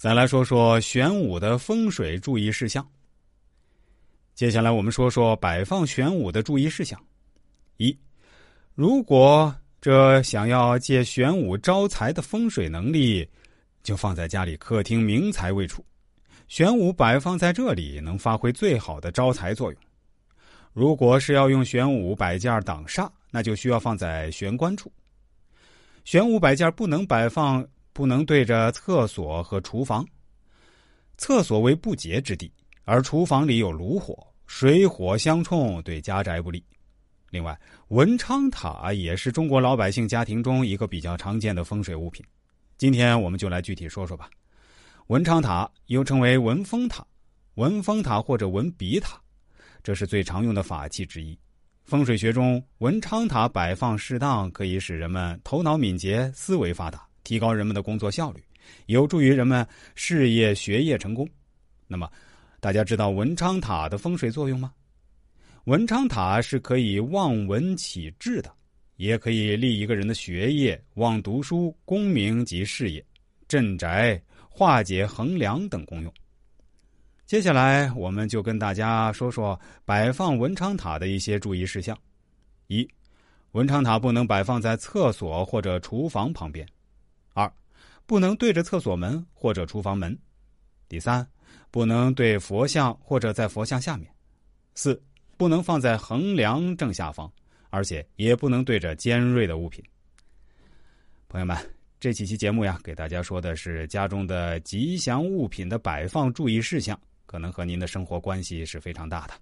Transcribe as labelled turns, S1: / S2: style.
S1: 再来说说玄武的风水注意事项。接下来我们说说摆放玄武的注意事项。一，如果这想要借玄武招财的风水能力，就放在家里客厅明财位处，玄武摆放在这里能发挥最好的招财作用。如果是要用玄武摆件挡煞，那就需要放在玄关处。玄武摆件不能摆放。不能对着厕所和厨房。厕所为不洁之地，而厨房里有炉火，水火相冲，对家宅不利。另外，文昌塔也是中国老百姓家庭中一个比较常见的风水物品。今天我们就来具体说说吧。文昌塔又称为文峰塔、文峰塔或者文笔塔，这是最常用的法器之一。风水学中，文昌塔摆放适当，可以使人们头脑敏捷、思维发达。提高人们的工作效率，有助于人们事业学业成功。那么，大家知道文昌塔的风水作用吗？文昌塔是可以望文启智的，也可以立一个人的学业、望读书、功名及事业、镇宅、化解横梁等功用。接下来，我们就跟大家说说摆放文昌塔的一些注意事项：一、文昌塔不能摆放在厕所或者厨房旁边。不能对着厕所门或者厨房门；第三，不能对佛像或者在佛像下面；四，不能放在横梁正下方，而且也不能对着尖锐的物品。朋友们，这几期节目呀，给大家说的是家中的吉祥物品的摆放注意事项，可能和您的生活关系是非常大的。